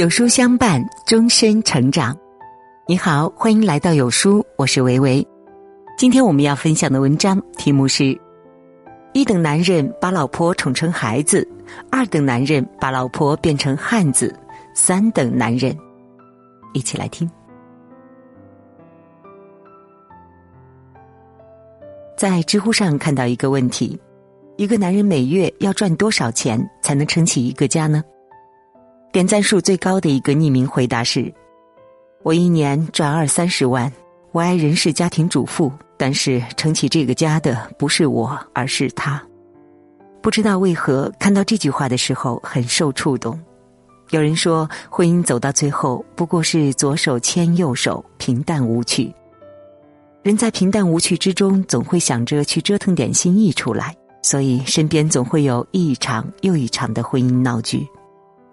有书相伴，终身成长。你好，欢迎来到有书，我是维维。今天我们要分享的文章题目是：一等男人把老婆宠成孩子，二等男人把老婆变成汉子，三等男人。一起来听。在知乎上看到一个问题：一个男人每月要赚多少钱才能撑起一个家呢？点赞数最高的一个匿名回答是：“我一年赚二三十万，我爱人是家庭主妇，但是撑起这个家的不是我，而是他。”不知道为何看到这句话的时候很受触动。有人说，婚姻走到最后不过是左手牵右手，平淡无趣。人在平淡无趣之中，总会想着去折腾点新意出来，所以身边总会有一场又一场的婚姻闹剧。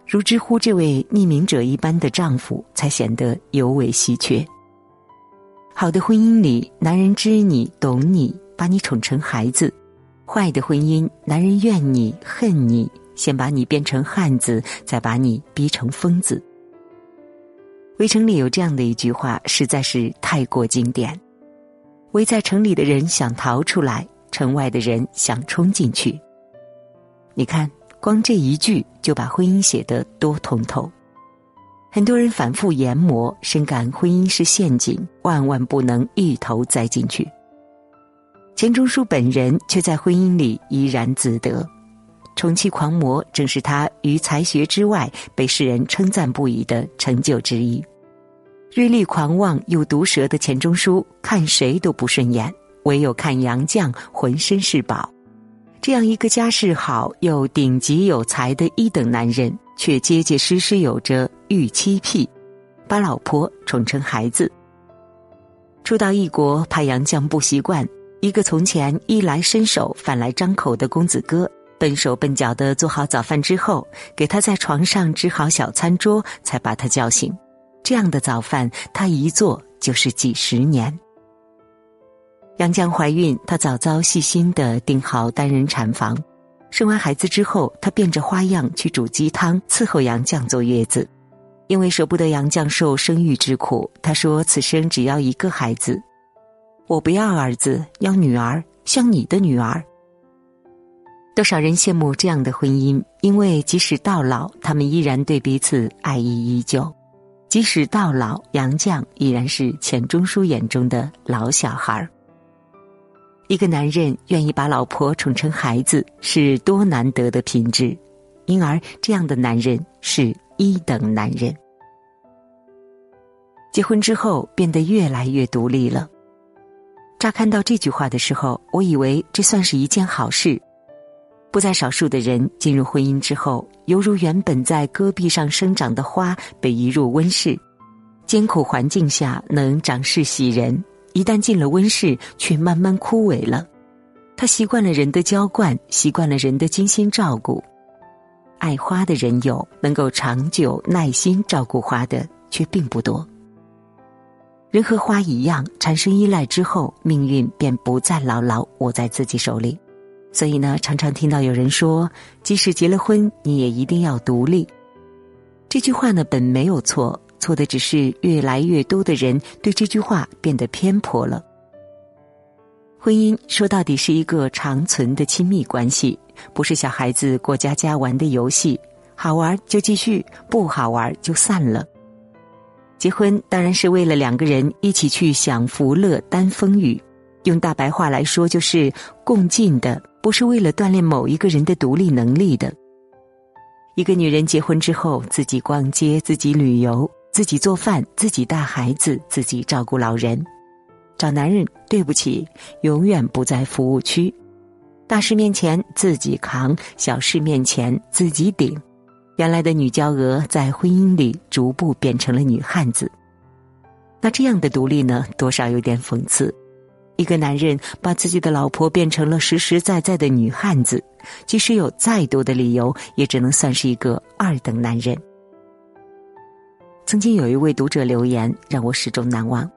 如知乎这位匿名者一般的丈夫，才显得尤为稀缺。好的婚姻里，男人知你懂你，把你宠成孩子；坏的婚姻，男人怨你恨你，先把你变成汉子，再把你逼成疯子。围城里有这样的一句话，实在是太过经典：围在城里的人想逃出来，城外的人想冲进去。你看。光这一句就把婚姻写得多通透。很多人反复研磨，深感婚姻是陷阱，万万不能一头栽进去。钱钟书本人却在婚姻里怡然自得，宠妻狂魔正是他于才学之外被世人称赞不已的成就之一。锐利狂妄又毒舌的钱钟书，看谁都不顺眼，唯有看杨绛浑身是宝。这样一个家世好又顶级有才的一等男人，却结结实实有着御妻癖，把老婆宠成孩子。初到异国，怕杨绛不习惯，一个从前衣来伸手、饭来张口的公子哥，笨手笨脚的做好早饭之后，给他在床上支好小餐桌，才把他叫醒。这样的早饭，他一做就是几十年。杨绛怀孕，她早早细心的订好单人产房。生完孩子之后，她变着花样去煮鸡汤伺候杨绛坐月子。因为舍不得杨绛受生育之苦，她说：“此生只要一个孩子，我不要儿子，要女儿，像你的女儿。”多少人羡慕这样的婚姻，因为即使到老，他们依然对彼此爱意依旧。即使到老，杨绛依然是钱钟书眼中的老小孩儿。一个男人愿意把老婆宠成孩子，是多难得的品质，因而这样的男人是一等男人。结婚之后变得越来越独立了。乍看到这句话的时候，我以为这算是一件好事。不在少数的人进入婚姻之后，犹如原本在戈壁上生长的花被移入温室，艰苦环境下能长势喜人。一旦进了温室，却慢慢枯萎了。他习惯了人的浇灌，习惯了人的精心照顾。爱花的人有，能够长久耐心照顾花的却并不多。人和花一样，产生依赖之后，命运便不再牢牢握在自己手里。所以呢，常常听到有人说，即使结了婚，你也一定要独立。这句话呢，本没有错。错的只是越来越多的人对这句话变得偏颇了。婚姻说到底是一个长存的亲密关系，不是小孩子过家家玩的游戏，好玩就继续，不好玩就散了。结婚当然是为了两个人一起去享福乐、担风雨，用大白话来说就是共进的，不是为了锻炼某一个人的独立能力的。一个女人结婚之后，自己逛街，自己旅游。自己做饭，自己带孩子，自己照顾老人。找男人，对不起，永远不在服务区。大事面前自己扛，小事面前自己顶。原来的女娇娥在婚姻里逐步变成了女汉子。那这样的独立呢，多少有点讽刺。一个男人把自己的老婆变成了实实在在的女汉子，即使有再多的理由，也只能算是一个二等男人。曾经有一位读者留言让我始终难忘，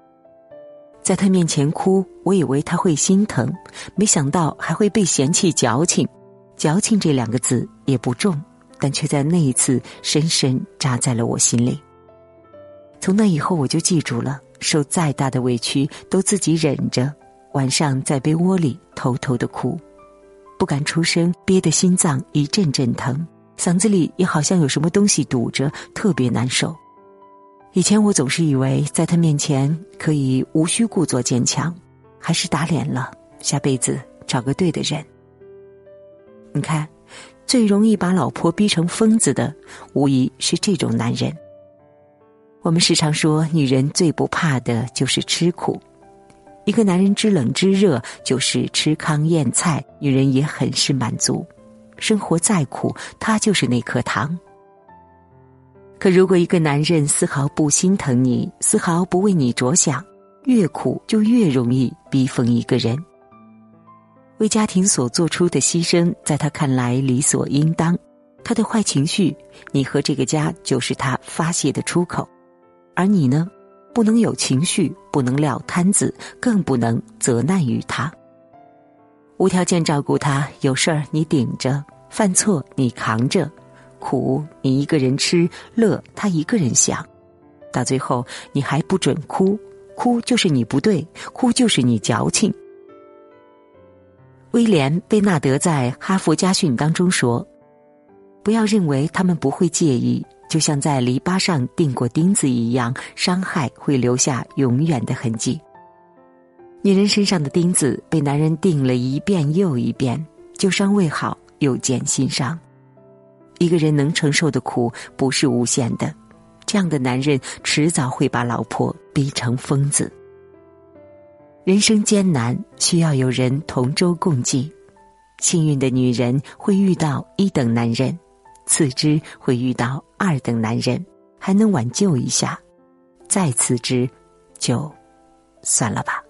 在他面前哭，我以为他会心疼，没想到还会被嫌弃矫情。矫情这两个字也不重，但却在那一次深深扎在了我心里。从那以后，我就记住了：受再大的委屈，都自己忍着，晚上在被窝里偷偷的哭，不敢出声，憋得心脏一阵阵疼，嗓子里也好像有什么东西堵着，特别难受。以前我总是以为在他面前可以无需故作坚强，还是打脸了。下辈子找个对的人。你看，最容易把老婆逼成疯子的，无疑是这种男人。我们时常说，女人最不怕的就是吃苦。一个男人知冷知热，就是吃糠咽菜，女人也很是满足。生活再苦，他就是那颗糖。可如果一个男人丝毫不心疼你，丝毫不为你着想，越苦就越容易逼疯一个人。为家庭所做出的牺牲，在他看来理所应当。他的坏情绪，你和这个家就是他发泄的出口，而你呢，不能有情绪，不能撂摊子，更不能责难于他。无条件照顾他，有事儿你顶着，犯错你扛着。苦你一个人吃，乐他一个人想，到最后你还不准哭，哭就是你不对，哭就是你矫情。威廉·贝纳德在《哈佛家训》当中说：“不要认为他们不会介意，就像在篱笆上钉过钉子一样，伤害会留下永远的痕迹。女人身上的钉子被男人钉了一遍又一遍，旧伤未好又见新伤。”一个人能承受的苦不是无限的，这样的男人迟早会把老婆逼成疯子。人生艰难，需要有人同舟共济。幸运的女人会遇到一等男人，次之会遇到二等男人，还能挽救一下；再次之，就算了吧。